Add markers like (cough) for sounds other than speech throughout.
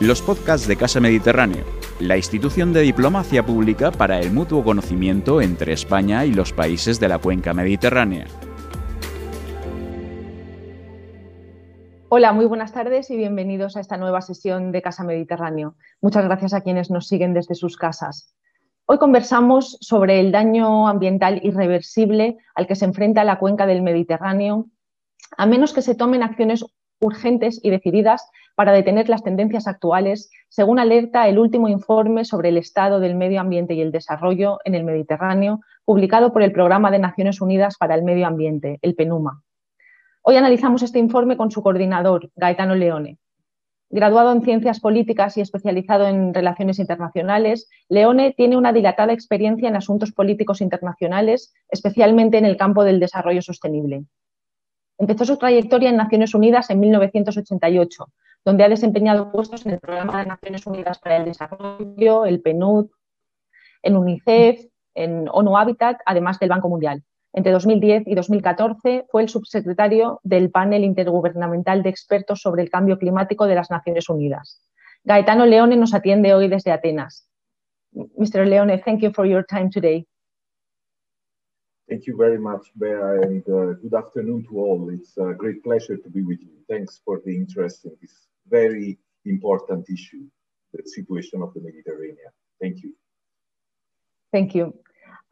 los podcasts de Casa Mediterráneo, la institución de diplomacia pública para el mutuo conocimiento entre España y los países de la cuenca mediterránea. Hola, muy buenas tardes y bienvenidos a esta nueva sesión de Casa Mediterráneo. Muchas gracias a quienes nos siguen desde sus casas. Hoy conversamos sobre el daño ambiental irreversible al que se enfrenta la cuenca del Mediterráneo, a menos que se tomen acciones urgentes y decididas para detener las tendencias actuales, según alerta el último informe sobre el estado del medio ambiente y el desarrollo en el Mediterráneo, publicado por el Programa de Naciones Unidas para el Medio Ambiente, el PENUMA. Hoy analizamos este informe con su coordinador, Gaetano Leone. Graduado en Ciencias Políticas y especializado en Relaciones Internacionales, Leone tiene una dilatada experiencia en asuntos políticos internacionales, especialmente en el campo del desarrollo sostenible. Empezó su trayectoria en Naciones Unidas en 1988, donde ha desempeñado puestos en el Programa de Naciones Unidas para el Desarrollo, el PNUD, en UNICEF, en ONU Habitat, además del Banco Mundial. Entre 2010 y 2014 fue el subsecretario del panel intergubernamental de expertos sobre el cambio climático de las Naciones Unidas. Gaetano Leone nos atiende hoy desde Atenas. Mr. Leone, thank you for your time today. Thank you very much, Bea, and uh, good afternoon to all. It's a great pleasure to be with you. Thanks for the interest in this very important issue, the situation of the Mediterranean. Thank you. Thank you.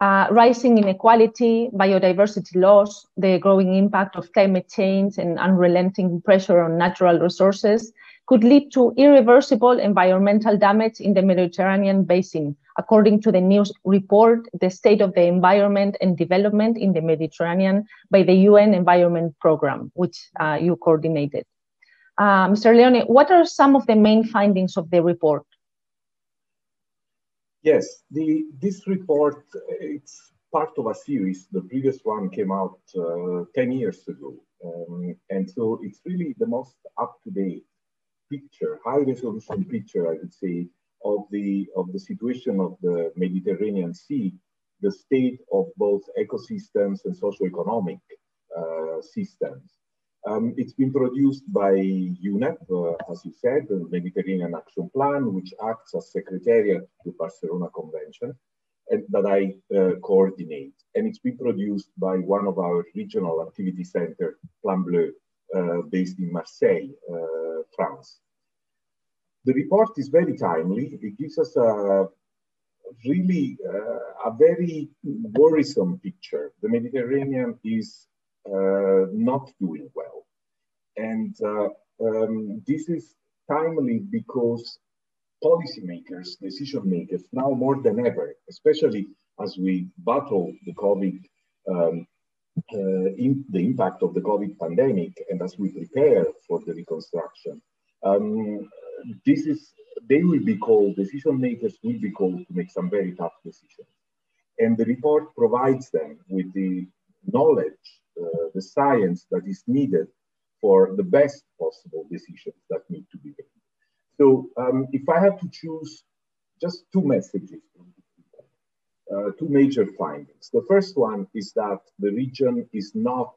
Uh, rising inequality, biodiversity loss, the growing impact of climate change, and unrelenting pressure on natural resources could lead to irreversible environmental damage in the Mediterranean basin, according to the news report, The State of the Environment and Development in the Mediterranean by the UN Environment Programme, which uh, you coordinated. Uh, Mr. Leone, what are some of the main findings of the report? Yes, the, this report, it's part of a series. The previous one came out uh, 10 years ago. Um, and so it's really the most up-to-date picture, high resolution picture, I would say, of the, of the situation of the Mediterranean Sea, the state of both ecosystems and socioeconomic uh, systems. Um, it's been produced by UNEP, uh, as you said, the Mediterranean Action Plan, which acts as secretariat to the Barcelona Convention, and that I uh, coordinate. And it's been produced by one of our regional activity center, Plan Bleu, based in Marseille, uh, France. The report is very timely. It gives us a really uh, a very worrisome picture. The Mediterranean is uh, not doing well. And uh, um, this is timely because policymakers, decision makers, now more than ever, especially as we battle the COVID, um, uh, in the impact of the COVID pandemic, and as we prepare for the reconstruction, um, this is they will be called decision makers will be called to make some very tough decisions. And the report provides them with the knowledge uh, the science that is needed for the best possible decisions that need to be made. So um, if i have to choose just two messages uh, two major findings the first one is that the region is not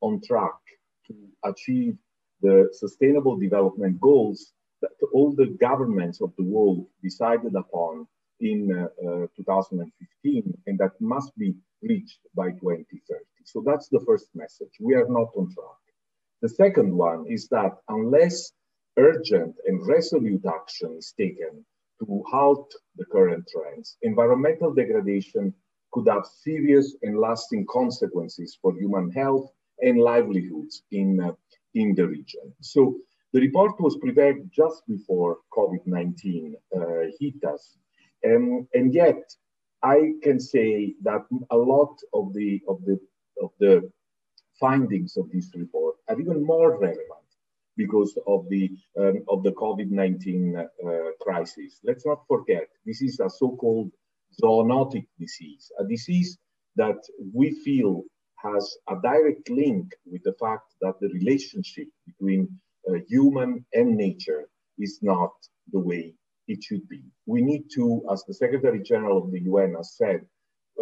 on track to achieve the sustainable development goals that all the governments of the world decided upon in uh, uh, 2015 and that must be reached by 2030. So that's the first message. We are not on track. The second one is that unless urgent and resolute action is taken to halt the current trends, environmental degradation could have serious and lasting consequences for human health and livelihoods in, uh, in the region. So the report was prepared just before COVID-19 uh, hit us. Um, and yet, I can say that a lot of the, of, the, of the findings of this report are even more relevant because of the, um, of the COVID-19 uh, crisis. Let's not forget, this is a so-called zoonotic disease, a disease that we feel has a direct link with the fact that the relationship between uh, human and nature is not the way it should be. We need to, as the Secretary General of the UN has said,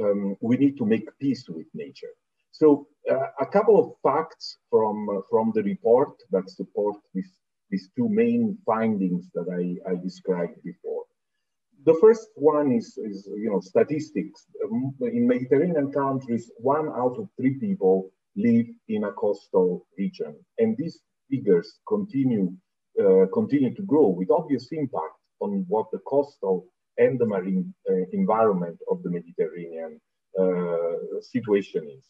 um, we need to make peace with nature. So a couple of facts from, from the report that support this, these two main findings that I, I described before. The first one is, is, you know, statistics. In Mediterranean countries, one out of three people live in a coastal region. And these figures continue, uh, continue to grow with obvious impact on what the coastal and the marine uh, environment of the Mediterranean uh, situation is.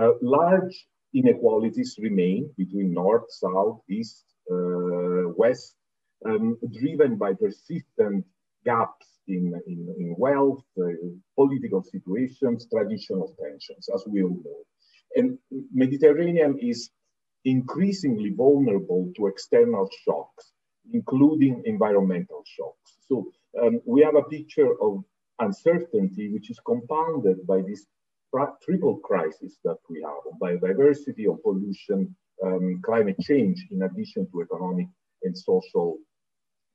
Uh, large inequalities remain between north, south, east, uh, west, um, driven by persistent gaps in, in, in wealth, uh, political situations, traditional tensions, as we all know. And Mediterranean is increasingly vulnerable to external shocks, including environmental shocks. So um, we have a picture of uncertainty, which is compounded by this triple crisis that we have on biodiversity, on pollution, um, climate change, in addition to economic and social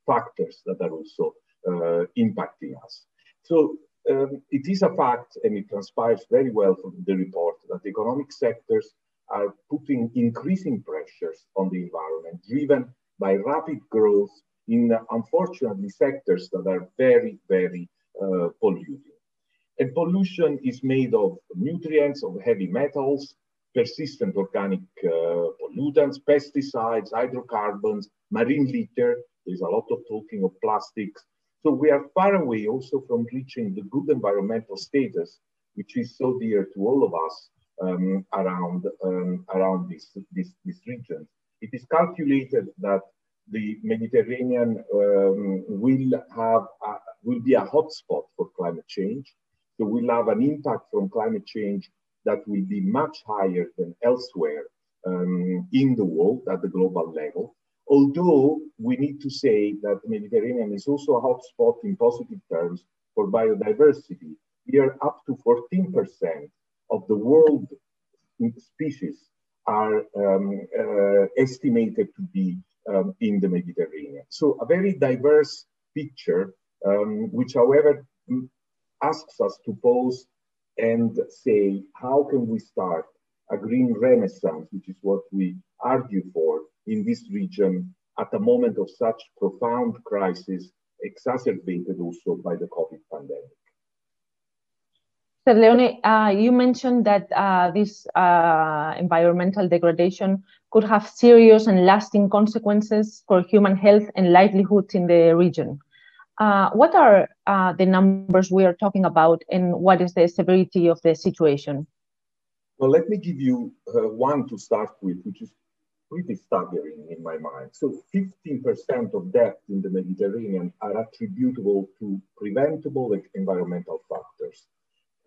factors that are also uh, impacting us. So um, it is a fact, and it transpires very well from the report, that economic sectors are putting increasing pressures on the environment, driven by rapid growth in, unfortunately, sectors that are very, very uh, polluting. And pollution is made of nutrients, of heavy metals, persistent organic uh, pollutants, pesticides, hydrocarbons, marine litter. There's a lot of talking of plastics. So we are far away also from reaching the good environmental status, which is so dear to all of us um, around, um, around this, this, this region. It is calculated that the Mediterranean um, will have a, will be a hotspot for climate change. So we'll have an impact from climate change that will be much higher than elsewhere um, in the world at the global level. Although we need to say that the Mediterranean is also a hotspot in positive terms for biodiversity. Here, up to 14% of the world species are um, uh, estimated to be um, in the Mediterranean. So a very diverse picture, um, which however asks us to pose and say, how can we start a green renaissance, which is what we argue for in this region at a moment of such profound crisis, exacerbated also by the COVID pandemic. Sir Leone, uh, you mentioned that uh, this uh, environmental degradation could have serious and lasting consequences for human health and livelihoods in the region. Uh, what are uh, the numbers we are talking about and what is the severity of the situation? Well, let me give you uh, one to start with, which is pretty staggering in my mind. So 15% of deaths in the Mediterranean are attributable to preventable environmental factors.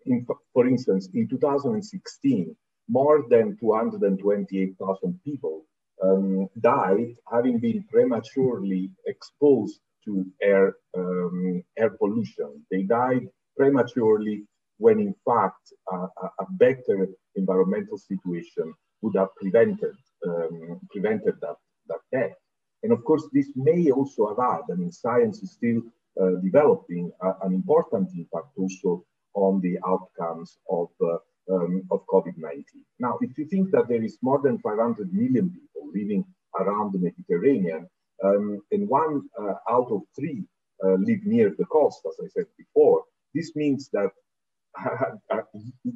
In, for instance, in 2016, more than 228,000 people um, died having been prematurely exposed to air, um, air pollution. They died prematurely when in fact uh, a better environmental situation would have prevented, um, prevented that, that death. And of course, this may also have had, I mean, science is still uh, developing uh, an important impact also on the outcomes of, uh, um, of COVID-19. Now, if you think that there is more than 500 million people living around the Mediterranean, um, and one uh, out of three uh, live near the coast, as I said before, this means that (laughs)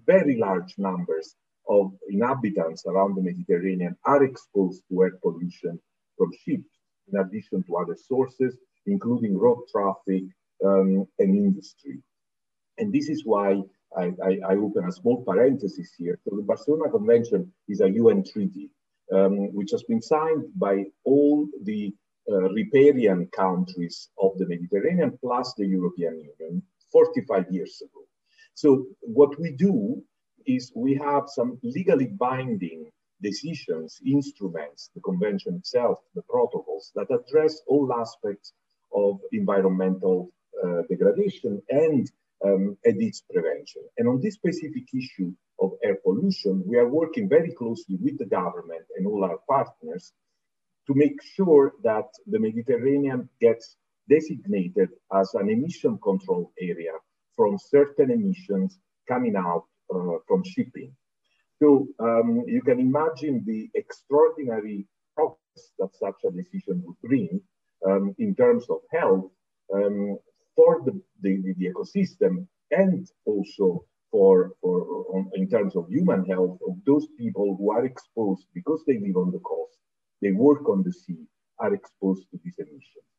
very large numbers of inhabitants around the Mediterranean are exposed to air pollution from ships, in addition to other sources, including road traffic um, and industry. And this is why I, I, I, open a small parenthesis here. So the Barcelona Convention is a UN treaty, um, which has been signed by all the uh, riparian countries of the Mediterranean plus the European Union 45 years ago. So what we do is we have some legally binding decisions, instruments, the convention itself, the protocols that address all aspects of environmental uh, degradation and um, and its prevention. And on this specific issue of air pollution, we are working very closely with the government and all our partners to make sure that the Mediterranean gets designated as an emission control area from certain emissions coming out uh, from shipping. So um, you can imagine the extraordinary progress that such a decision would bring um, in terms of health um, for the, the, the, ecosystem and also for, for on, in terms of human health of those people who are exposed because they live on the coast, they work on the sea, are exposed to these emissions.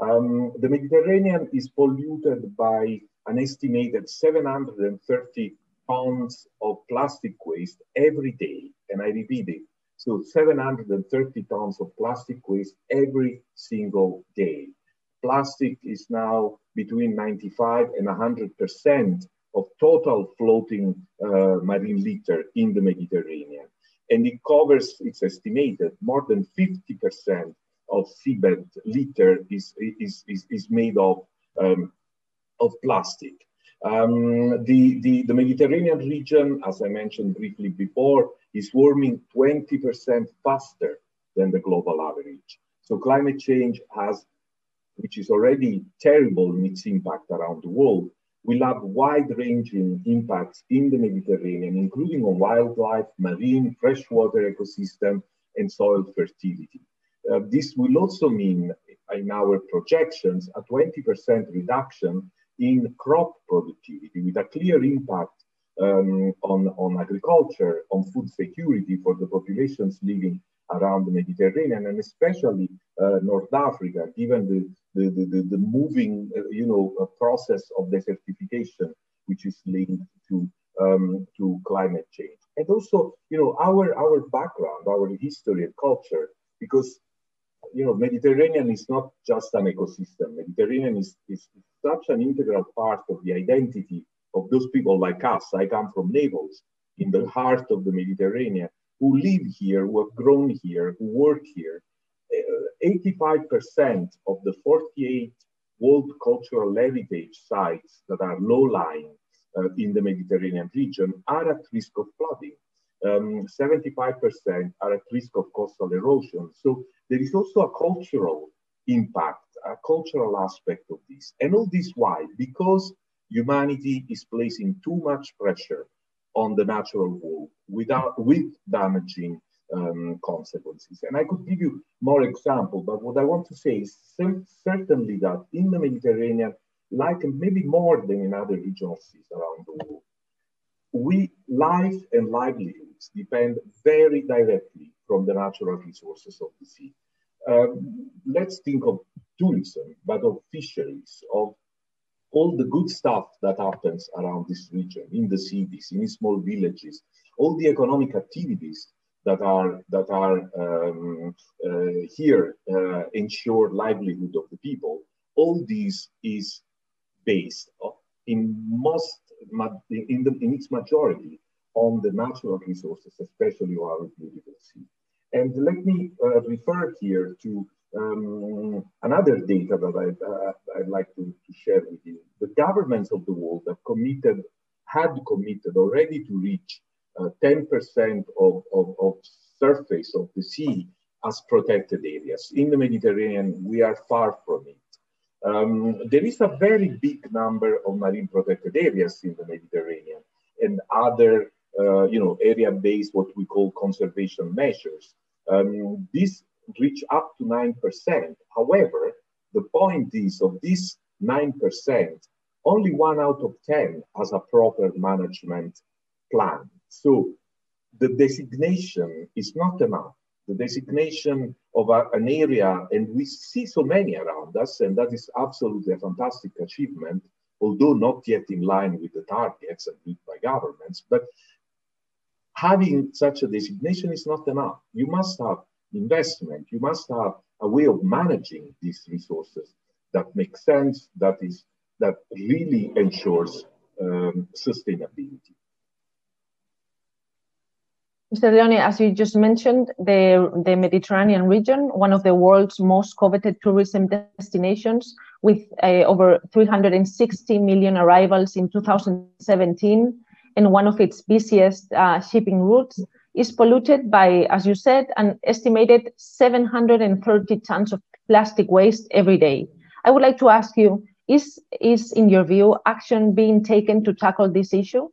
Um, the Mediterranean is polluted by an estimated 730 tons of plastic waste every day. And I repeat it. So 730 tons of plastic waste every single day. Plastic is now between 95 and 100% of total floating uh, marine litter in the Mediterranean. And it covers, it's estimated, more than 50% of seabed litter is, is, is, is made of, um, of plastic. Um, the, the, the Mediterranean region, as I mentioned briefly before, is warming 20% faster than the global average. So climate change has, which is already terrible in its impact around the world, will have wide-ranging impacts in the Mediterranean, including on wildlife, marine, freshwater ecosystem, and soil fertility. Uh, this will also mean, in our projections, a 20% reduction in crop productivity with a clear impact um, on, on agriculture, on food security for the populations living around the Mediterranean and especially uh, North Africa, given the, the, the, the moving, uh, you know, uh, process of desertification, which is linked to, um, to climate change. And also, you know, our, our background, our history and culture, because you know, Mediterranean is not just an ecosystem. Mediterranean is, is such an integral part of the identity of those people like us. I come from Naples, in the heart of the Mediterranean, who live here, who have grown here, who work here. 85% uh, of the 48 World Cultural Heritage sites that are low-lying uh, in the Mediterranean region are at risk of flooding. 75% um, are at risk of coastal erosion. So there is also a cultural impact, a cultural aspect of this. And all this why? Because humanity is placing too much pressure on the natural world without with damaging um, consequences. And I could give you more examples, but what I want to say is certainly that in the Mediterranean, like maybe more than in other regional seas around the world, we life and livelihoods depend very directly from the natural resources of the sea. Um, let's think of tourism, but of fisheries, of all the good stuff that happens around this region, in the cities, in small villages, all the economic activities that are that are um, uh, here uh, ensure livelihood of the people. All this is based in most in, the, in its majority on the natural resources, especially our beautiful sea. And let me uh, refer here to um, another data that I'd, uh, I'd like to, to, share with you. The governments of the world have committed, had committed already to reach 10% uh, of, of, of surface of the sea as protected areas. In the Mediterranean, we are far from it. Um, there is a very big number of marine protected areas in the Mediterranean and other, uh, you know, area-based what we call conservation measures. Um, these reach up to 9%. However, the point is of this 9%, only one out of 10 has a proper management plan. So the designation is not enough the designation of a, an area, and we see so many around us, and that is absolutely a fantastic achievement, although not yet in line with the targets agreed by governments. But having such a designation is not enough. You must have investment, you must have a way of managing these resources that makes sense, that is that really ensures um, sustainability. Mr. Leone, as you just mentioned, the, the Mediterranean region, one of the world's most coveted tourism destinations, with uh, over 360 million arrivals in 2017, and one of its busiest uh, shipping routes, is polluted by, as you said, an estimated 730 tons of plastic waste every day. I would like to ask you, is, is in your view, action being taken to tackle this issue?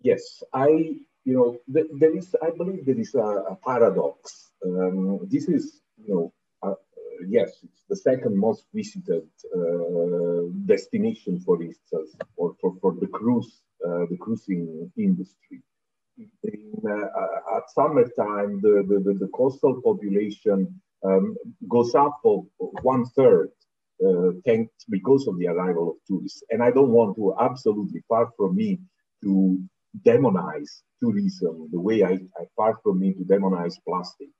Yes, I you know, th there is, I believe there is a, a paradox. Um, this is, you know, uh, yes, it's the second most visited uh, destination, for instance, or for, for the cruise, uh, the cruising industry. In, uh, at summertime, the, the, the, the coastal population um, goes up of one third uh, thanks because of the arrival of tourists. And I don't want to absolutely far from me to demonize tourism the way I, I far from me to demonize plastics.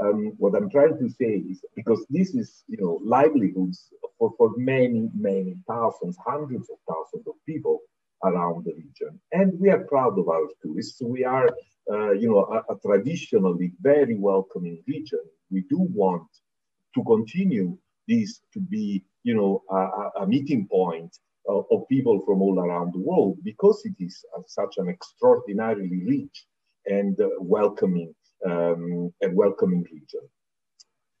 Um, what I'm trying to say is because this is, you know, livelihoods for, for many, many thousands, hundreds of thousands of people around the region. And we are proud of our tourists. We are, uh, you know, a, a, traditionally very welcoming region. We do want to continue this to be, you know, a, a meeting point of, of, people from all around the world because it is such an extraordinarily rich and uh, welcoming um, and welcoming region.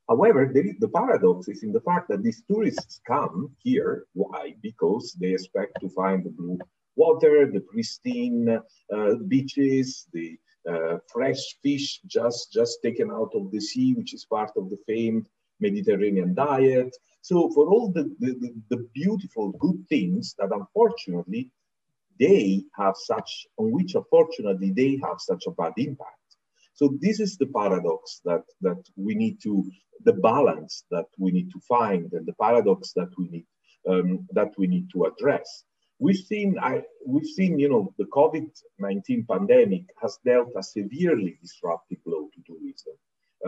However, the paradox is in the fact that these tourists come here. Why? Because they expect to find the blue water, the pristine uh, beaches, the uh, fresh fish just, just taken out of the sea, which is part of the famed Mediterranean diet. So for all the, the, the, beautiful good things that unfortunately they have such, on which unfortunately they have such a bad impact. So this is the paradox that, that we need to, the balance that we need to find and the paradox that we need, um, that we need to address. We've seen, I, we've seen, you know, the COVID-19 pandemic has dealt a severely disruptive blow to tourism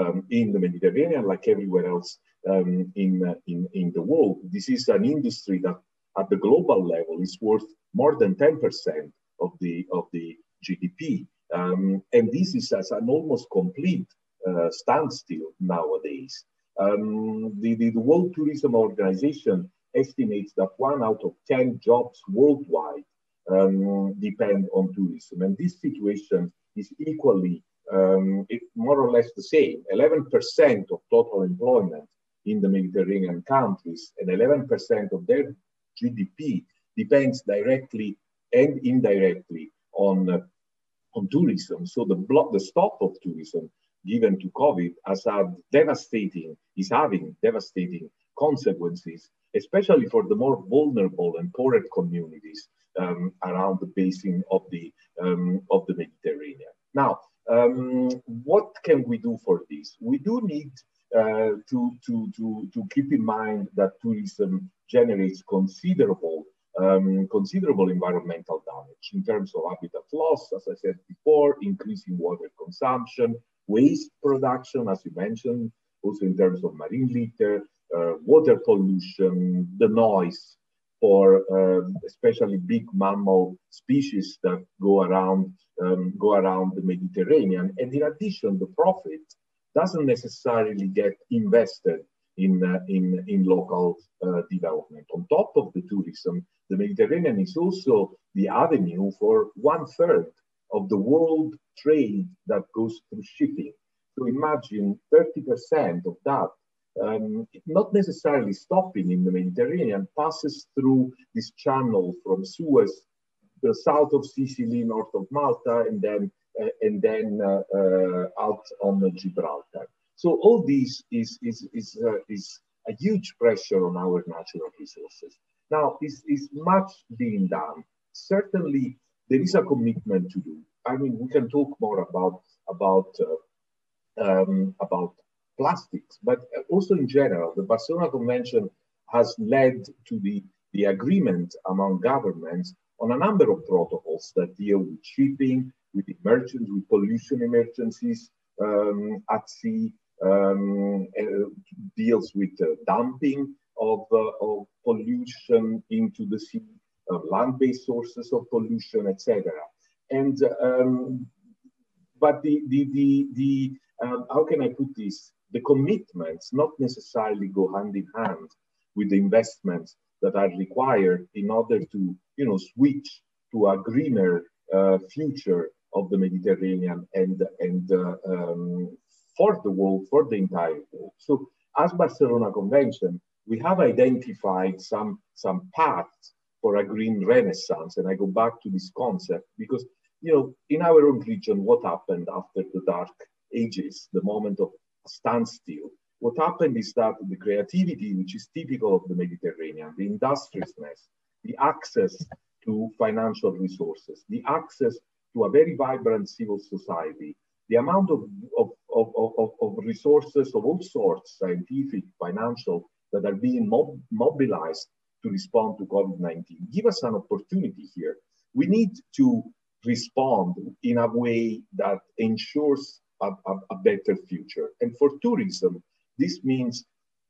um, in the Mediterranean, like everywhere else um, in, uh, in, in the world. This is an industry that at the global level is worth more than 10% of the, of the GDP. Um, and this is as an almost complete uh, standstill nowadays. Um, the, the, the, World Tourism Organization estimates that one out of 10 jobs worldwide um, depend on tourism. And this situation is equally um, more or less the same 11% of total employment in the Mediterranean countries and 11% of their GDP depends directly and indirectly on, uh, on tourism. So the, block, the stop of tourism given to COVID has had devastating, is having devastating consequences, especially for the more vulnerable and poorer communities um, around the basin of the, um, of the Mediterranean. Now, um, what can we do for this? We do need uh, to, to, to, to keep in mind that tourism generates considerable um, considerable environmental damage in terms of habitat loss, as I said before, increasing water consumption, waste production, as you mentioned, also in terms of marine litter, water pollution, the noise for uh, especially big mammal species that go around um, go around the Mediterranean. And in addition, the profit doesn't necessarily get invested in, uh, in, in local uh, development. On top of the tourism, the Mediterranean is also the avenue for one third of the world trade that goes through shipping. So imagine 30% of that, um, not necessarily stopping in the Mediterranean, passes through this channel from Suez the south of Sicily, north of Malta, and then uh, and then uh, uh, out on Gibraltar. So all this is is is is a huge pressure on our natural resources. Now, is is much being done? Certainly, there is a commitment to do. I mean, we can talk more about about um, about plastics, but also in general, the Barcelona Convention has led to the, the agreement among governments on a number of protocols that deal with shipping, with emergencies, with pollution emergencies um, at sea, um, uh, deals with uh, dumping of, uh, of pollution into the sea, land-based sources of pollution, etc. And um, but the the the, the um, how can I put this? The commitments not necessarily go hand in hand with the investments that are required in order to you know, switch to a greener uh, future of the Mediterranean and, and uh, um, for the world, for the entire world. So as Barcelona Convention, we have identified some, some paths for a green renaissance. And I go back to this concept because you know, in our own region, what happened after the dark ages, the moment of standstill? What happened is that the creativity, which is typical of the Mediterranean, the industriousness, the access to financial resources, the access to a very vibrant civil society, the amount of, of, of, of, of resources of all sorts, scientific, financial, that are being mob mobilized to respond to COVID-19, give us an opportunity here. We need to respond in a way that ensures a, a, a better future. And for tourism, this means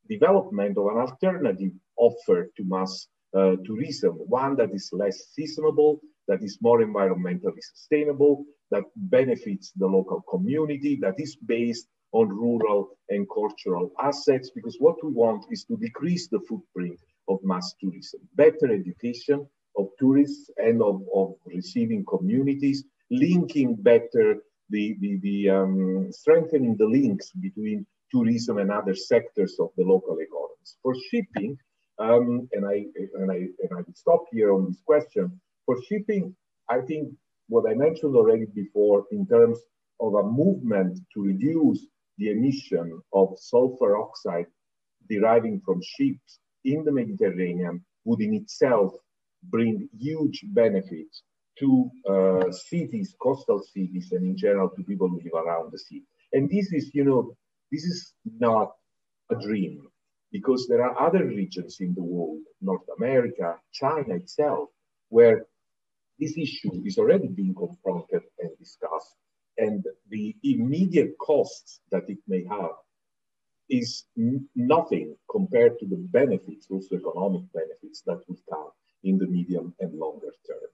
development of an alternative offer to mass uh, tourism, one that is less seasonable, that is more environmentally sustainable, that benefits the local community, that is based on rural and cultural assets, because what we want is to decrease the footprint of mass tourism, better education of tourists and of, of receiving communities, linking better the, the, the um, strengthening the links between tourism and other sectors of the local economies. For shipping, um, and I and I and I stop here on this question. For shipping, I think what I mentioned already before in terms of a movement to reduce the emission of sulfur oxide deriving from ships in the Mediterranean would in itself bring huge benefits to uh, cities, coastal cities, and in general to people who live around the sea. And this is, you know, this is not a dream because there are other regions in the world, North America, China itself, where this issue is already being confronted and discussed. And the immediate costs that it may have is nothing compared to the benefits, also economic benefits that will come in the medium and longer term.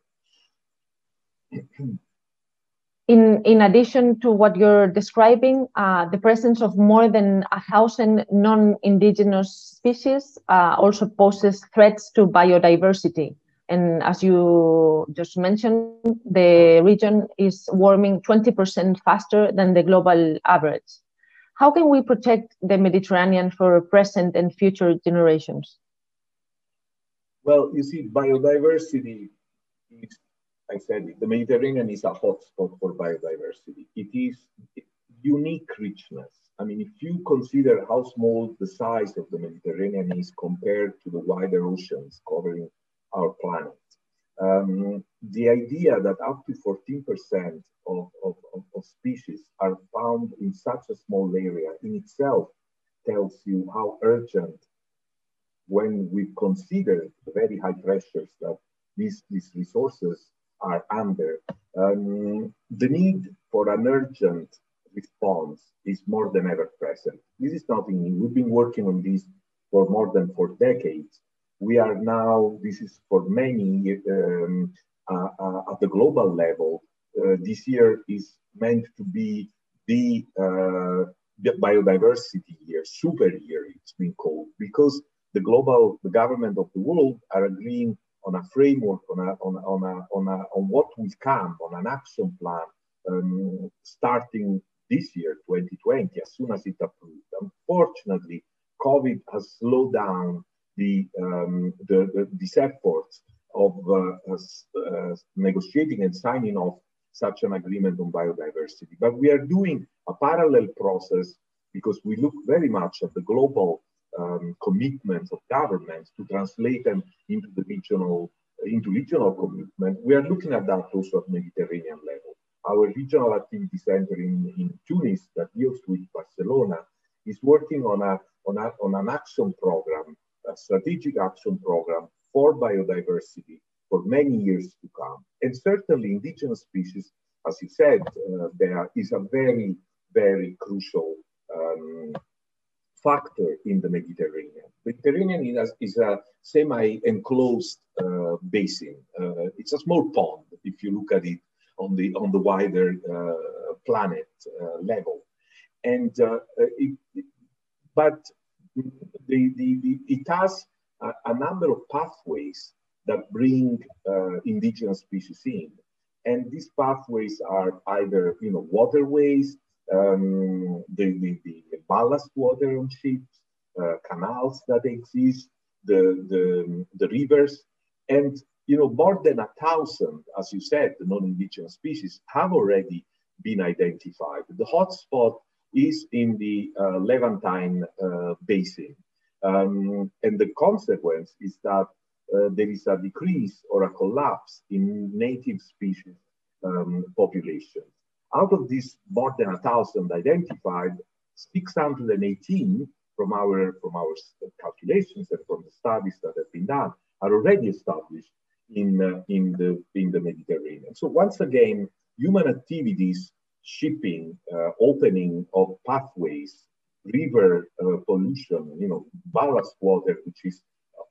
In, in addition to what you're describing, uh, the presence of more than a thousand non-indigenous species uh, also poses threats to biodiversity. And as you just mentioned, the region is warming 20% faster than the global average. How can we protect the Mediterranean for present and future generations? Well, you see, biodiversity is I said it, the Mediterranean is a hotspot for biodiversity. It is unique richness. I mean, if you consider how small the size of the Mediterranean is compared to the wider oceans covering our planet, um, the idea that up to 14% of, of, of, species are found in such a small area in itself tells you how urgent, when we consider the very high pressures that these, these resources are under. Um, the need for an urgent response is more than ever present. This is nothing new. We've been working on this for more than four decades. We are now, this is for many um, uh, uh, at the global level, uh, this year is meant to be the uh, biodiversity year, super year, it's been called, because the global, the government of the world are agreeing on a framework, on, a, on, on, a, on, a, on what will come, on an action plan um, starting this year, 2020, as soon as it approved. Unfortunately, COVID has slowed down the, um, the, the these efforts of uh, uh, negotiating and signing off such an agreement on biodiversity. But we are doing a parallel process because we look very much at the global um, commitments of governments to translate them into the regional into regional commitment. We are looking at that also at Mediterranean level. Our regional activity center in, in Tunis that deals with Barcelona is working on a, on, a, on an action program, a strategic action program for biodiversity for many years to come. And certainly indigenous species, as you said, uh, there is a very, very crucial um, factor in the Mediterranean. Mediterranean is a, is a semi-enclosed uh, basin. Uh, it's a small pond if you look at it on the on the wider uh, planet uh, level, and uh, it, but the, the, the, it has a, a, number of pathways that bring uh, indigenous species in, and these pathways are either you know waterways um, the, the, the, ballast water on ships, uh, canals that exist, the, the, the rivers, and you know, more than a thousand, as you said, the non-indigenous species have already been identified. The hotspot is in the uh, Levantine uh, basin. Um, and the consequence is that uh, there is a decrease or a collapse in native species um, populations. Out of these more than a thousand identified, 618 from our, from our calculations and from the studies that have been done are already established in, uh, in, the, in the Mediterranean. So once again, human activities, shipping, uh, opening of pathways, river uh, pollution, you know, ballast water, which is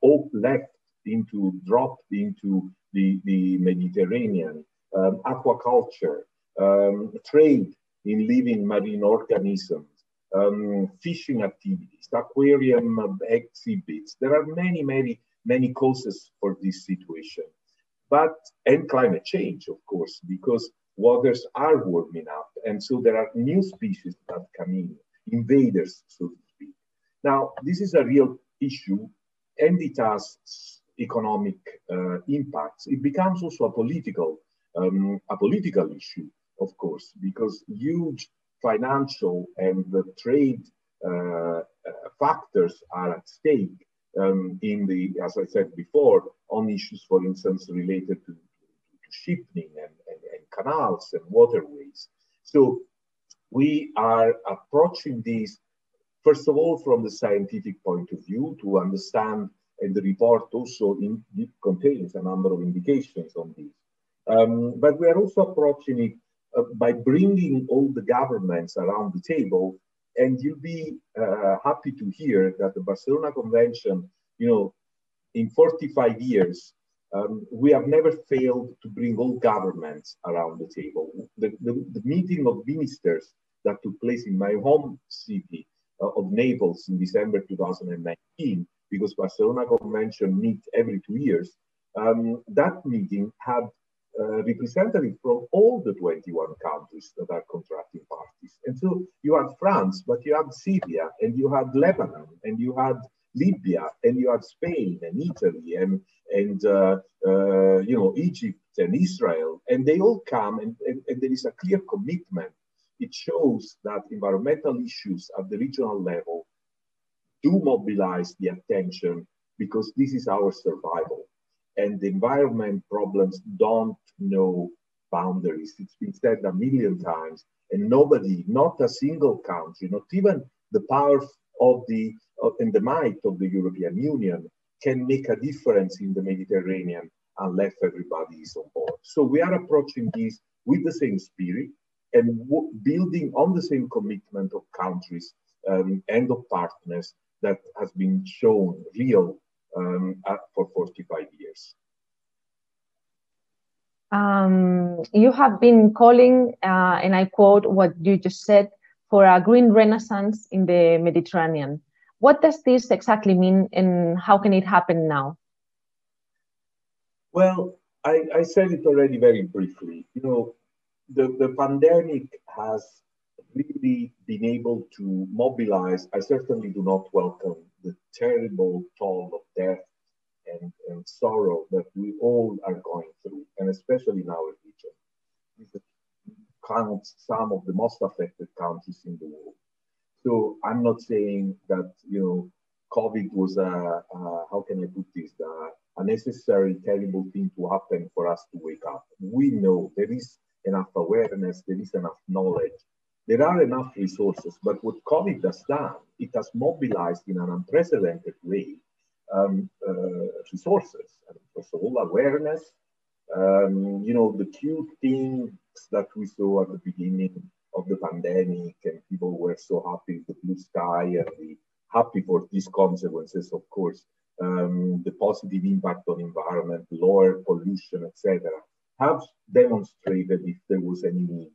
all left into, dropped into the, the Mediterranean, um, aquaculture, um, trade in living marine organisms, um, fishing activities, aquarium exhibits. There are many, many, many causes for this situation. But, and climate change, of course, because waters are warming up. And so there are new species that come in, invaders, so to speak. Now, this is a real issue and it has economic uh, impacts. It becomes also a political, um, a political issue, of course, because huge financial and the trade uh, uh, factors are at stake um, in the, as I said before, on issues, for instance, related to, to shipping and, and, and canals and waterways. So we are approaching this, first of all, from the scientific point of view to understand, and the report also in, contains a number of indications on this. Um, but we are also approaching it uh, by bringing all the governments around the table. And you'll be uh, happy to hear that the Barcelona Convention, you know, in 45 years, um, we have never failed to bring all governments around the table. The, the, the, meeting of ministers that took place in my home city uh, of Naples in December 2019, because Barcelona Convention meet every two years, um, that meeting had uh, representative from all the 21 countries that are contracting parties. And so you had France, but you had Syria, and you had Lebanon, and you had Libya, and you had Spain and Italy, and and uh, uh, you know Egypt and Israel, and they all come, and, and, and there is a clear commitment. It shows that environmental issues at the regional level do mobilize the attention because this is our survival and the environment problems don't know boundaries. It's been said a million times, and nobody, not a single country, not even the power of the of, and the might of the European Union can make a difference in the Mediterranean unless everybody is on board. So we are approaching this with the same spirit and building on the same commitment of countries um, and of partners that has been shown real um, for 45 years. Um, you have been calling, uh, and I quote what you just said, for a green renaissance in the Mediterranean. What does this exactly mean, and how can it happen now? Well, I, I said it already very briefly. You know, the, the pandemic has really been able to mobilize. I certainly do not welcome the terrible toll of death and, and sorrow that we all are going through, and especially in our region. This counts some of the most affected countries in the world. So I'm not saying that, you know, COVID was a, a how can I put this, a, a necessary terrible thing to happen for us to wake up. We know there is enough awareness, there is enough knowledge, there are enough resources, but what COVID has done, it has mobilized in an unprecedented way um, uh, resources. And first of all, awareness. Um, you know, the cute things that we saw at the beginning of the pandemic, and people were so happy with the blue sky and the happy for these consequences, of course, um, the positive impact on environment, lower pollution, etc., have demonstrated if there was any need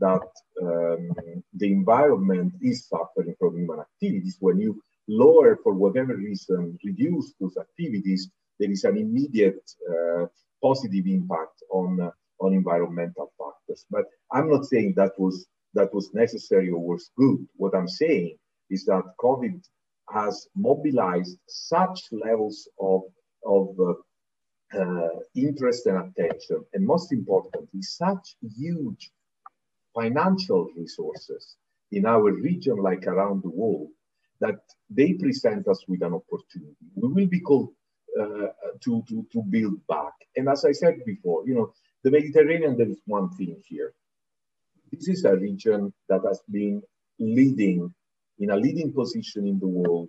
that um, the environment is suffering from human activities. When you lower, for whatever reason, reduce those activities, there is an immediate uh, positive impact on, uh, on environmental factors. But I'm not saying that was, that was necessary or was good. What I'm saying is that COVID has mobilized such levels of, of uh, uh, interest and attention, and most importantly, such huge financial resources in our region, like around the world, that they present us with an opportunity. We will be called uh, to, to, to build back. And as I said before, you know, the Mediterranean, there is one thing here. This is a region that has been leading in a leading position in the world,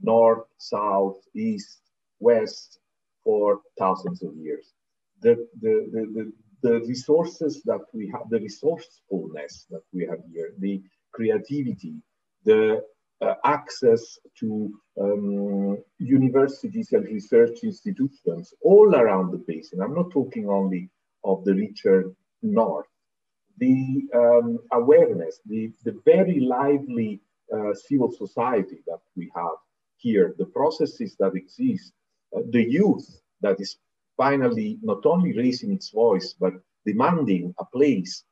north, south, east, west, for thousands of years. The, the, the, the, the resources that we have, the resourcefulness that we have here, the creativity, the uh, access to um, universities and research institutions all around the basin. I'm not talking only of the richer north. The um, awareness, the, the very lively uh, civil society that we have here, the processes that exist, uh, the youth that is finally not only raising its voice, but demanding a place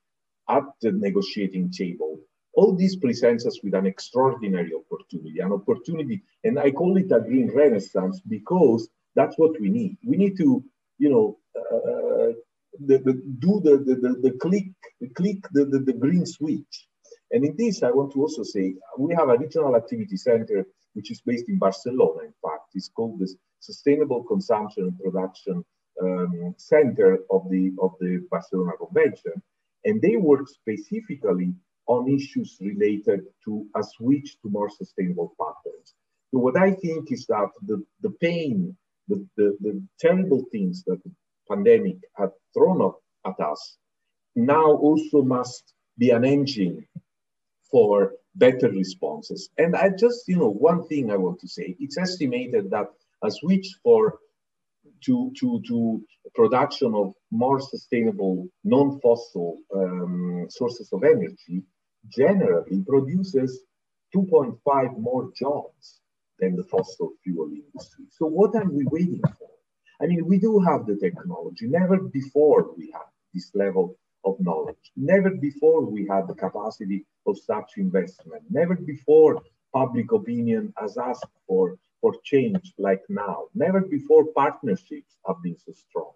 at the negotiating table. All this presents us with an extraordinary opportunity, an opportunity, and I call it a green renaissance because that's what we need. We need to, you know, uh, the, the, do the, the, the, click, click the, the, the green switch. And in this, I want to also say we have a regional activity center which is based in Barcelona. In fact, it's called the Sustainable Consumption and Production um, Center of the of the Barcelona Convention, and they work specifically on issues related to a switch to more sustainable patterns. So what I think is that the, the pain, the, the, the terrible things that the pandemic had thrown up at us now also must be an engine for better responses. And I just, you know, one thing I want to say, it's estimated that a switch for to, to, to production of more sustainable non-fossil um, sources of energy generally produces 2.5 more jobs than the fossil fuel industry. So what are we waiting for? I mean, we do have the technology. Never before we had this level of knowledge. Never before we had the capacity of such investment. Never before public opinion has asked for, for change like now. Never before partnerships have been so strong.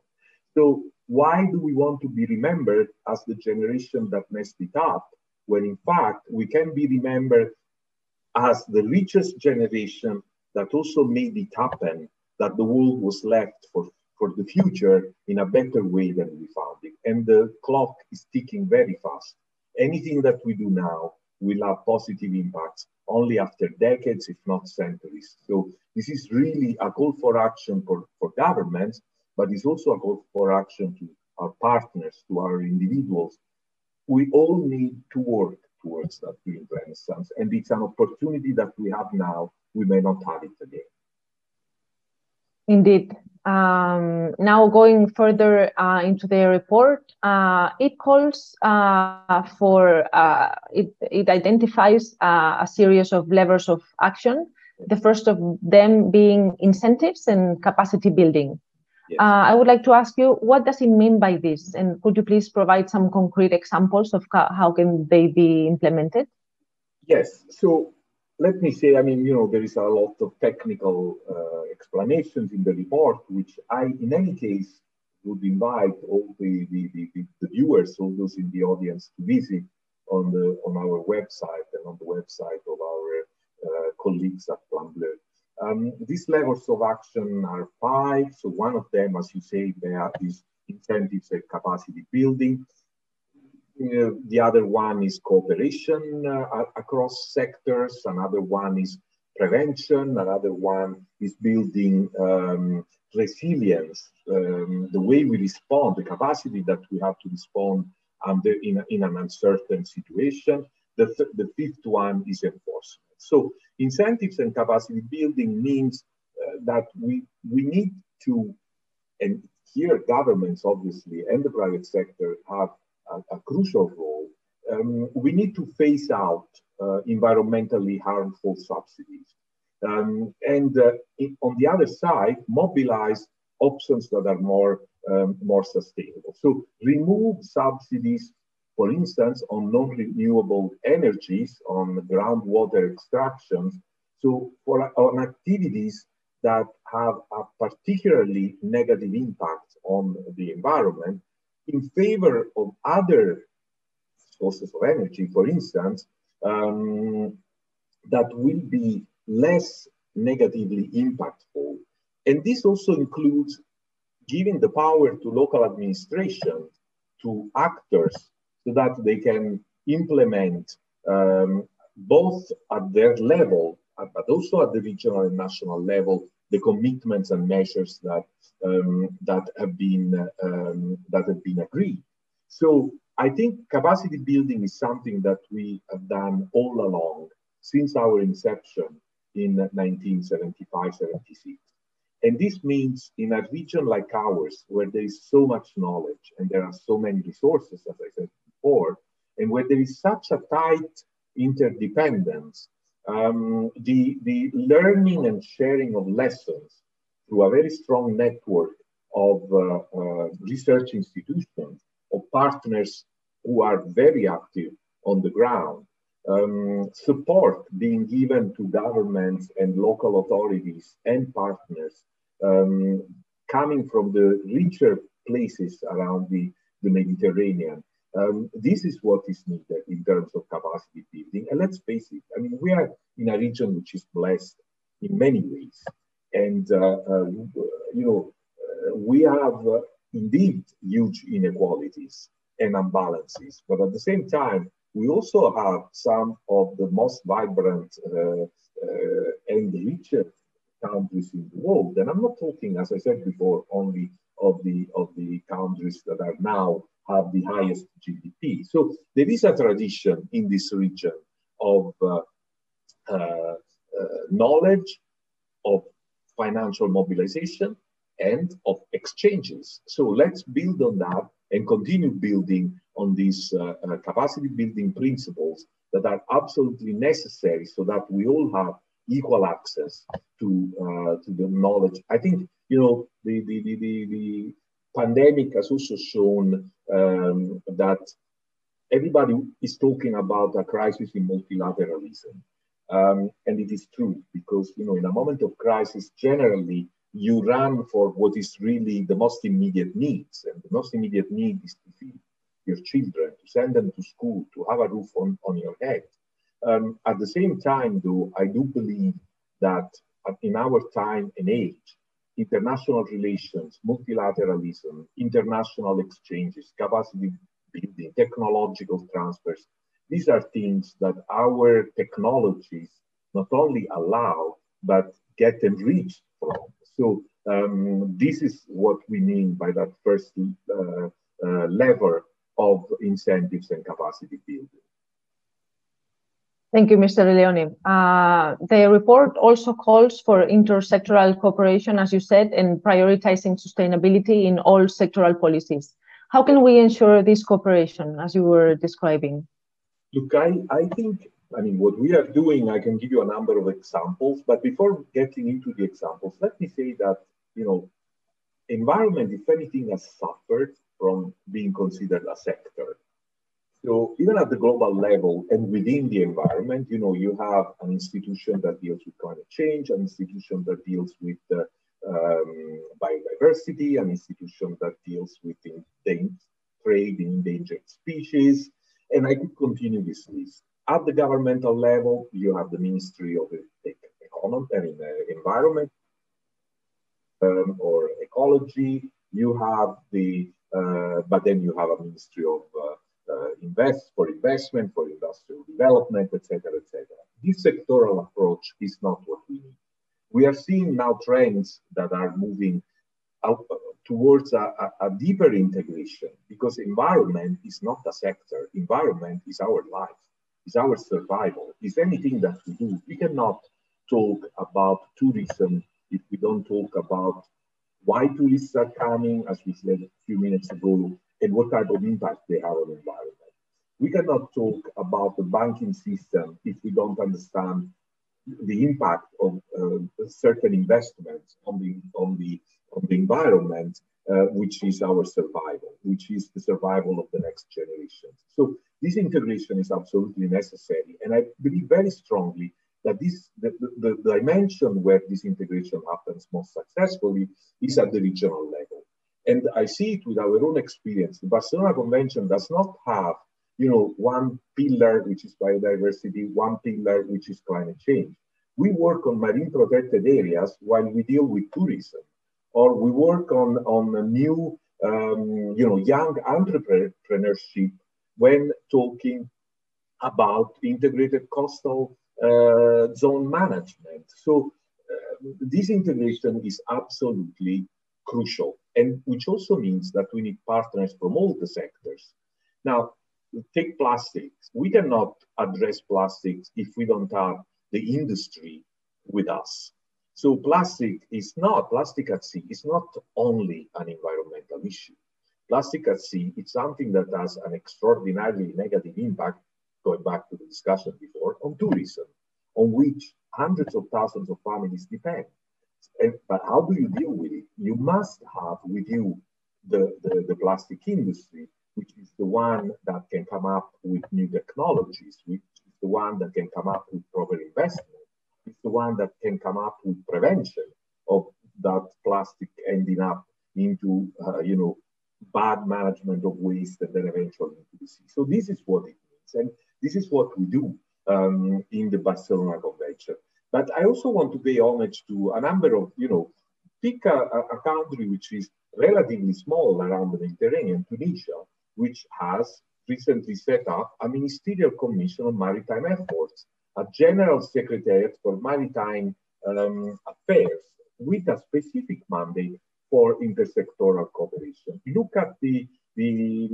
So why do we want to be remembered as the generation that messed it up when in fact we can be remembered as the richest generation that also made it happen that the world was left for for the future in a better way than we found it. And the clock is ticking very fast. Anything that we do now will have positive impacts only after decades, if not centuries. So this is really a call for action for, for governments, but it's also a call for action to our partners, to our individuals. We all need to work towards that green renaissance. And it's an opportunity that we have now. We may not have it again. Indeed. Um, now going further uh, into the report, uh, it calls uh, for, uh, it, it identifies uh, a series of levers of action, the first of them being incentives and capacity building. Yes. Uh, I would like to ask you, what does it mean by this? And could you please provide some concrete examples of how can they be implemented? Yes, so let me say, I mean, you know, there is a lot of technical uh, explanations in the report, which I, in any case, would invite all the, the, the, the, viewers, all those in the audience, to visit on the on our website and on the website of our uh, colleagues at Plan Bleu. Um, these levels of action are five. So one of them, as you say, there are these incentives and capacity building. Uh, the other one is cooperation uh, across sectors. Another one is prevention. Another one is building um, resilience, um, the way we respond, the capacity that we have to respond under in, in an uncertain situation. The, th the fifth one is enforcement. So incentives and capacity building means uh, that we, we need to, and here governments obviously and the private sector have a, a crucial role. Um, we need to phase out uh, environmentally harmful subsidies. Um, and uh, it, on the other side, mobilize options that are more, um, more sustainable. So remove subsidies, for instance, on non-renewable energies, on groundwater extractions. So for on activities that have a particularly negative impact on the environment in favor of other sources of energy, for instance, um, that will be less negatively impactful. And this also includes giving the power to local administration, to actors, so that they can implement um, both at their level, but also at the regional and national level, the commitments and measures that um, that have been um, that have been agreed. So I think capacity building is something that we have done all along since our inception in 1975-76. And this means in a region like ours, where there is so much knowledge and there are so many resources, as I said before, and where there is such a tight interdependence, um, the, the learning and sharing of lessons through a very strong network of uh, uh, research institutions, of partners who are very active on the ground, um, support being given to governments and local authorities and partners um, coming from the richer places around the, the Mediterranean. Um, this is what is needed in terms of capacity building. And let's face it, I mean, we are in a region which is blessed in many ways. And, uh, uh, you know, uh, we have uh, indeed huge inequalities and imbalances. But at the same time, we also have some of the most vibrant uh, uh, and richer countries in the world. And I'm not talking, as I said before, only of the of the countries that are now have the highest GDP. So there is a tradition in this region of uh, uh, uh, knowledge, of financial mobilization, and of exchanges. So let's build on that and continue building on these uh, uh, capacity building principles that are absolutely necessary so that we all have equal access to to the knowledge. I think you know the the the, the, the pandemic has also shown um, that everybody is talking about a crisis in multilateralism. Um, and it is true because, you know, in a moment of crisis, generally you run for what is really the most immediate needs. And the most immediate need is to feed your children, to send them to school, to have a roof on, on your head. Um, at the same time, though, I do believe that in our time and age, international relations, multilateralism, international exchanges, capacity building, technological transfers, these are things that our technologies not only allow, but get enriched from. So um, this is what we mean by that first uh, uh, lever of incentives and capacity building. Thank you, Mr. Leone. Uh, the report also calls for intersectoral cooperation, as you said, and prioritizing sustainability in all sectoral policies. How can we ensure this cooperation, as you were describing? Look, I, I think I mean, what we are doing, I can give you a number of examples, but before getting into the examples, let me say that, you know, environment, if anything, has suffered from being considered a sector. So even at the global level and within the environment, you know, you have an institution that deals with climate change, an institution that deals with uh, um, biodiversity, an institution that deals with the trade in endangered species, and I could continue this list. At the governmental level, you have the Ministry of Economy and uh, Environment um, or Ecology. You have the, uh, but then you have a Ministry of uh Invest for Investment, for Industrial Development, etc., etc. This sectoral approach is not what we need. We are seeing now trends that are moving out, uh, towards a, a, a, deeper integration because environment is not a sector. Environment is our life is our survival, is anything that we do. We cannot talk about tourism if we don't talk about why tourists are coming, as we said a few minutes ago, and what type of impact they have on the environment. We cannot talk about the banking system if we don't understand the impact of uh, certain investments on the on the on the environment, uh, which is our survival, which is the survival of the next generation. So this integration is absolutely necessary. And I believe very strongly that this the, the, the dimension where this integration happens most successfully is at the regional level. And I see it with our own experience. The Barcelona Convention does not have, you know, one pillar which is biodiversity, one pillar which is climate change. We work on marine protected areas while we deal with tourism, or we work on on a new, um, you know, young entrepreneurship when talking about integrated coastal uh, zone management. So uh, this integration is absolutely crucial, and which also means that we need partners from all the sectors. Now, take plastics. We cannot address plastics if we don't have the industry with us. So plastic is not, plastic at sea is not only an environmental issue. Plastic at sea, is something that has an extraordinarily negative impact going back to the discussion before, on tourism, on which hundreds of thousands of families depend. And, but how do you deal with it? You must have with you the, the, the plastic industry, which is the one that can come up with new technologies, which is the one that can come up with proper investment, it's the one that can come up with prevention of that plastic ending up into, uh, you know, bad management of waste and then eventually into the sea. So this is what it means. And this is what we do um, in the Barcelona Convention. But I also want to pay homage to a number of, you know, pick a, a country which is relatively small around the Mediterranean, Tunisia, which has recently set up a ministerial commission on maritime efforts, a general secretariat for maritime um, affairs with a specific mandate for intersectoral cooperation. Look at the the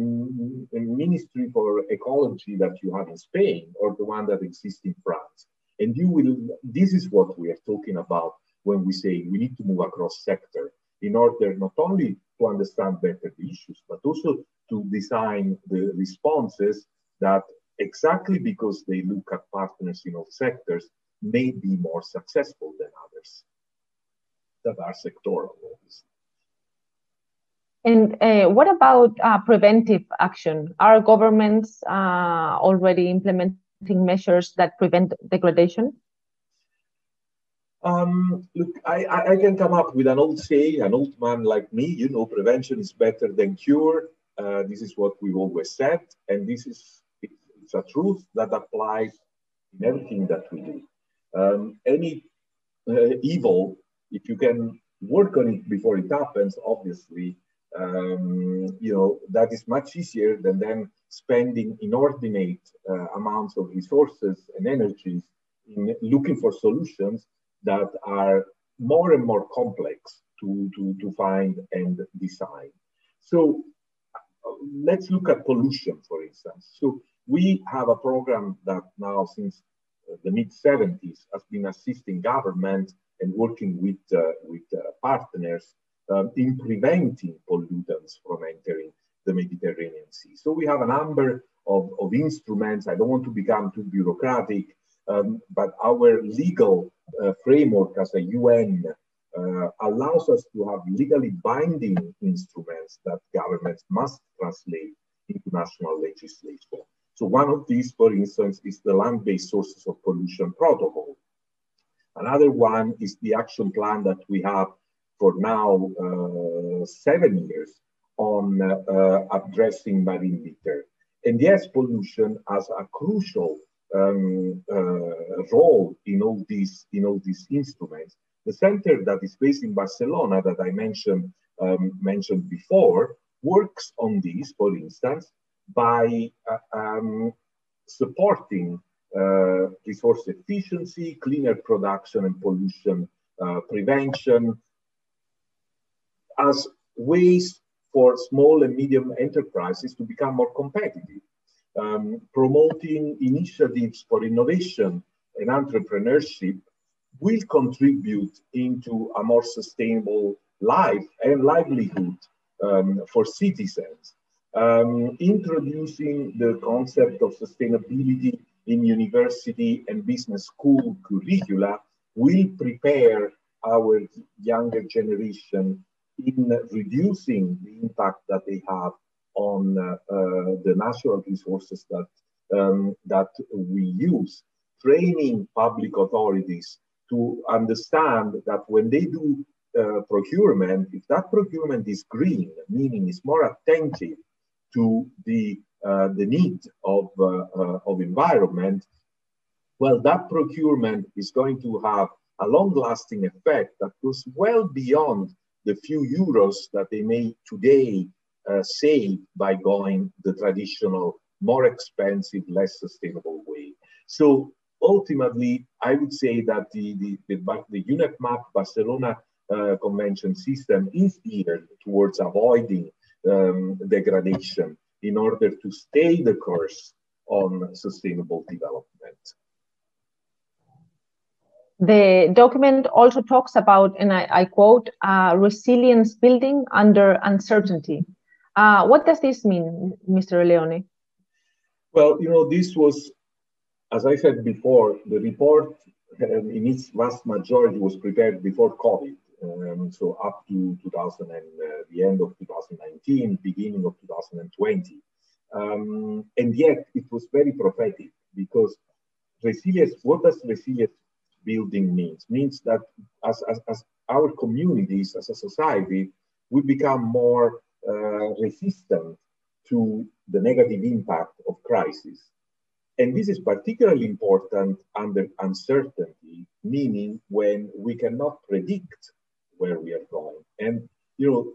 Ministry for Ecology that you have in Spain or the one that exists in France. And you will, this is what we are talking about when we say we need to move across sector in order not only to understand better the issues, but also to design the responses that exactly because they look at partners in all sectors may be more successful than others that are sectoral, obviously. And uh, what about uh, preventive action? Are governments uh, already implementing measures that prevent degradation? Um, look, I, I, can come up with an old saying, an old man like me, you know, prevention is better than cure. Uh, this is what we've always said, and this is it's a truth that applies in everything that we do. Um, any uh, evil, if you can work on it before it happens, obviously, um, you know, that is much easier than them spending inordinate uh, amounts of resources and energies in looking for solutions that are more and more complex to, to, to find and design. So let's look at pollution, for instance. So we have a program that now since the mid 70s has been assisting government and working with, uh, with uh, partners um, in preventing pollutants from entering the Mediterranean Sea. So we have a number of, of instruments. I don't want to become too bureaucratic, um, but our legal uh, framework as a UN uh, allows us to have legally binding instruments that governments must translate into national legislation. So one of these, for instance, is the land-based sources of pollution protocol. Another one is the action plan that we have for now uh, seven years on uh, addressing marine litter. And yes, pollution has a crucial um, uh, role in all these in all these instruments. The center that is based in Barcelona that I mentioned um, mentioned before works on this, for instance, by uh, um, supporting uh, resource efficiency, cleaner production and pollution uh, prevention, as ways for small and medium enterprises to become more competitive, um, promoting initiatives for innovation and entrepreneurship will contribute into a more sustainable life and livelihood um, for citizens. Um, introducing the concept of sustainability in university and business school curricula will prepare our younger generation in reducing the impact that they have on uh, uh, the natural resources that um, that we use. training public authorities to understand that when they do uh, procurement, if that procurement is green, meaning is more attentive to the uh, the need of uh, uh, of environment, well, that procurement is going to have a long-lasting effect that goes well beyond the few euros that they may today uh, save by going the traditional, more expensive, less sustainable way. So ultimately, I would say that the, the, the, the UNEP-MAP Barcelona uh, Convention system is geared towards avoiding um, degradation in order to stay the course on sustainable development. The document also talks about, and I, I quote, uh, resilience building under uncertainty. Uh, what does this mean, Mr. Leone? Well, you know, this was, as I said before, the report um, in its vast majority was prepared before COVID. Um, so up to 2000 and uh, the end of 2019, beginning of 2020. Um, and yet it was very prophetic because resilience, what does resilience building means? Means that as, as, as our communities, as a society, we become more uh, resistant to the negative impact of crisis. And this is particularly important under uncertainty, meaning when we cannot predict where we are going. And, you know,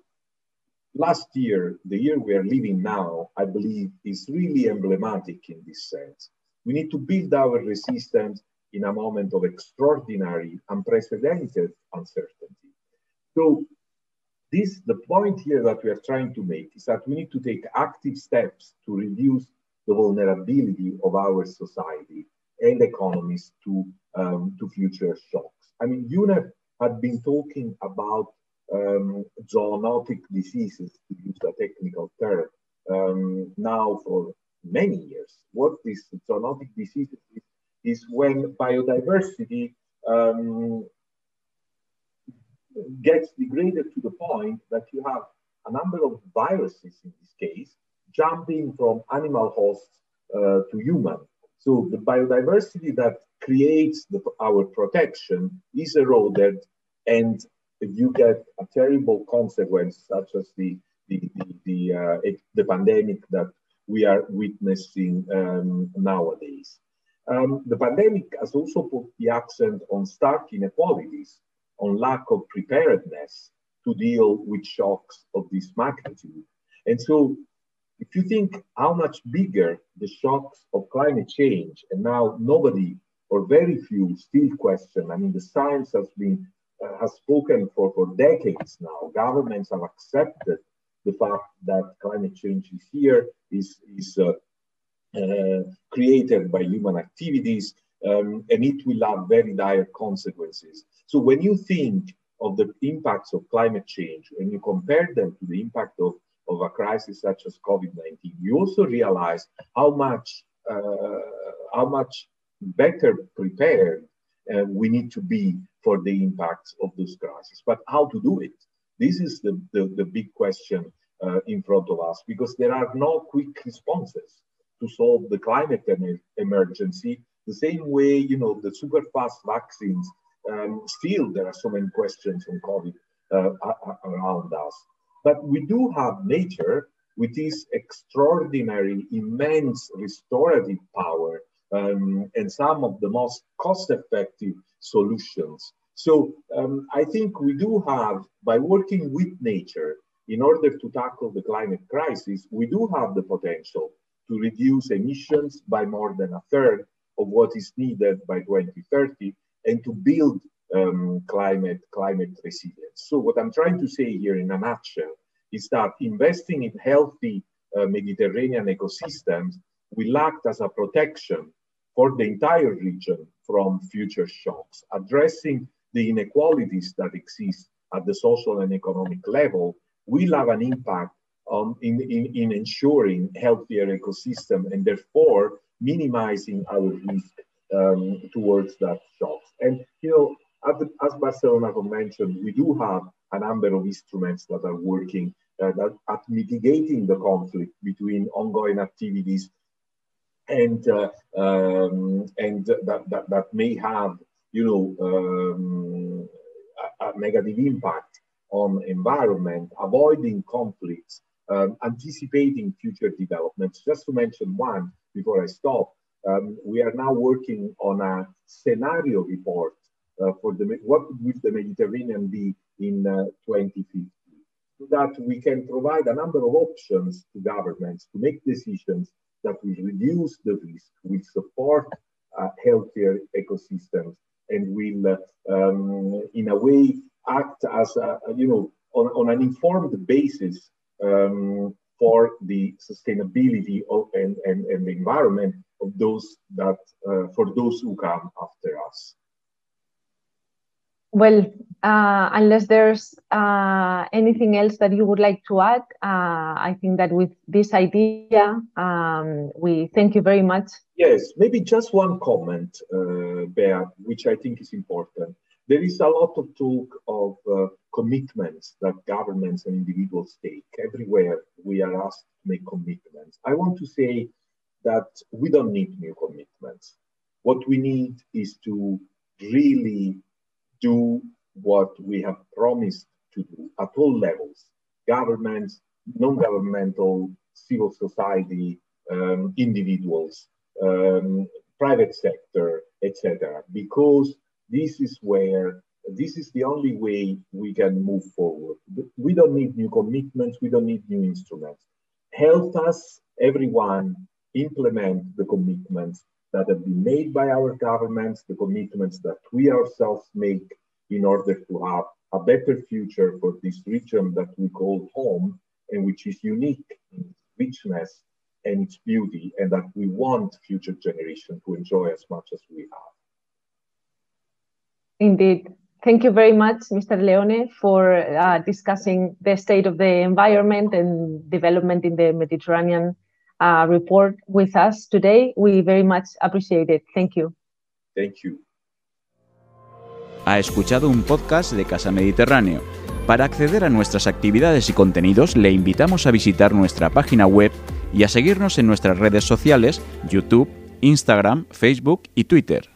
last year, the year we are living now, I believe is really emblematic in this sense. We need to build our resistance in a moment of extraordinary, unprecedented uncertainty. So this, the point here that we are trying to make is that we need to take active steps to reduce the vulnerability of our society and economies to, um, to future shocks. I mean, UNEP had been talking about um, zoonotic diseases, to use a technical term, um, now for many years. What this zoonotic diseases is, is when biodiversity um, gets degraded to the point that you have a number of viruses in this case jumping from animal hosts uh, to human. So the biodiversity that creates the, our protection is eroded and you get a terrible consequence such as the, the, the, the, uh, the pandemic that we are witnessing um, nowadays. Um, the pandemic has also put the accent on stark inequalities, on lack of preparedness to deal with shocks of this magnitude. And so, if you think how much bigger the shocks of climate change, and now nobody or very few still question, I mean, the science has been uh, has spoken for, for decades now. Governments have accepted the fact that climate change is here, is, is uh, created by human activities, um, and it will have very dire consequences. So when you think of the impacts of climate change and you compare them to the impact of, of a crisis such as COVID-19, you also realize how much uh, how much better prepared uh, we need to be for the impacts of those crises. But how to do it? This is the, the, the big question uh, in front of us because there are no quick responses to solve the climate emergency. The same way, you know, the super fast vaccines, um, still there are so many questions on COVID uh, around us. But we do have nature with this extraordinary, immense restorative power um, and some of the most cost-effective solutions. So um, I think we do have, by working with nature in order to tackle the climate crisis, we do have the potential to reduce emissions by more than a third of what is needed by 2030 and to build um, climate, climate resilience. So what I'm trying to say here in a nutshell is that investing in healthy uh, Mediterranean ecosystems will act as a protection for the entire region from future shocks, addressing the inequalities that exist at the social and economic level will have an impact um, in, in, in ensuring healthier ecosystem and therefore minimizing our risk um, towards that shocks. And you know, as, as Barcelona mentioned, we do have a number of instruments that are working uh, that, at mitigating the conflict between ongoing activities and uh, um, and that, that, that may have you know um, a, a, negative impact on environment, avoiding conflicts, um, anticipating future developments. Just to mention one before I stop, um, we are now working on a scenario report uh, for the what would the Mediterranean be in uh, 2050 so that we can provide a number of options to governments to make decisions that will reduce the risk, will support uh, healthier ecosystems, and will, um, in a way, act as a, you know on, on an informed basis um, for the sustainability of, and, and, and the environment of those that uh, for those who come after us. Well, uh, unless there's uh, anything else that you would like to add, uh, I think that with this idea, um, we thank you very much. Yes, maybe just one comment, uh, Bea, which I think is important. There is a lot of talk of uh, commitments that governments and individuals take. Everywhere we are asked to make commitments. I want to say that we don't need new commitments. What we need is to really do what we have promised to do at all levels governments, non governmental, civil society, um, individuals, um, private sector, etc. Because this is where this is the only way we can move forward. We don't need new commitments, we don't need new instruments. Help us, everyone, implement the commitments that have been made by our governments, the commitments that we ourselves make in order to have a better future for this region that we call home and which is unique in its richness and its beauty, and that we want future generations to enjoy as much as we have. Indeed. Thank you very much, Mr. Leone, for uh, discussing the state of the environment and development in the Mediterranean uh, report with us today. We very much appreciate it. Thank you. Thank you. Ha escuchado un podcast de Casa Mediterráneo. Para acceder a nuestras actividades y contenidos le invitamos a visitar nuestra página web y a seguirnos en nuestras redes sociales, YouTube, Instagram, Facebook y Twitter.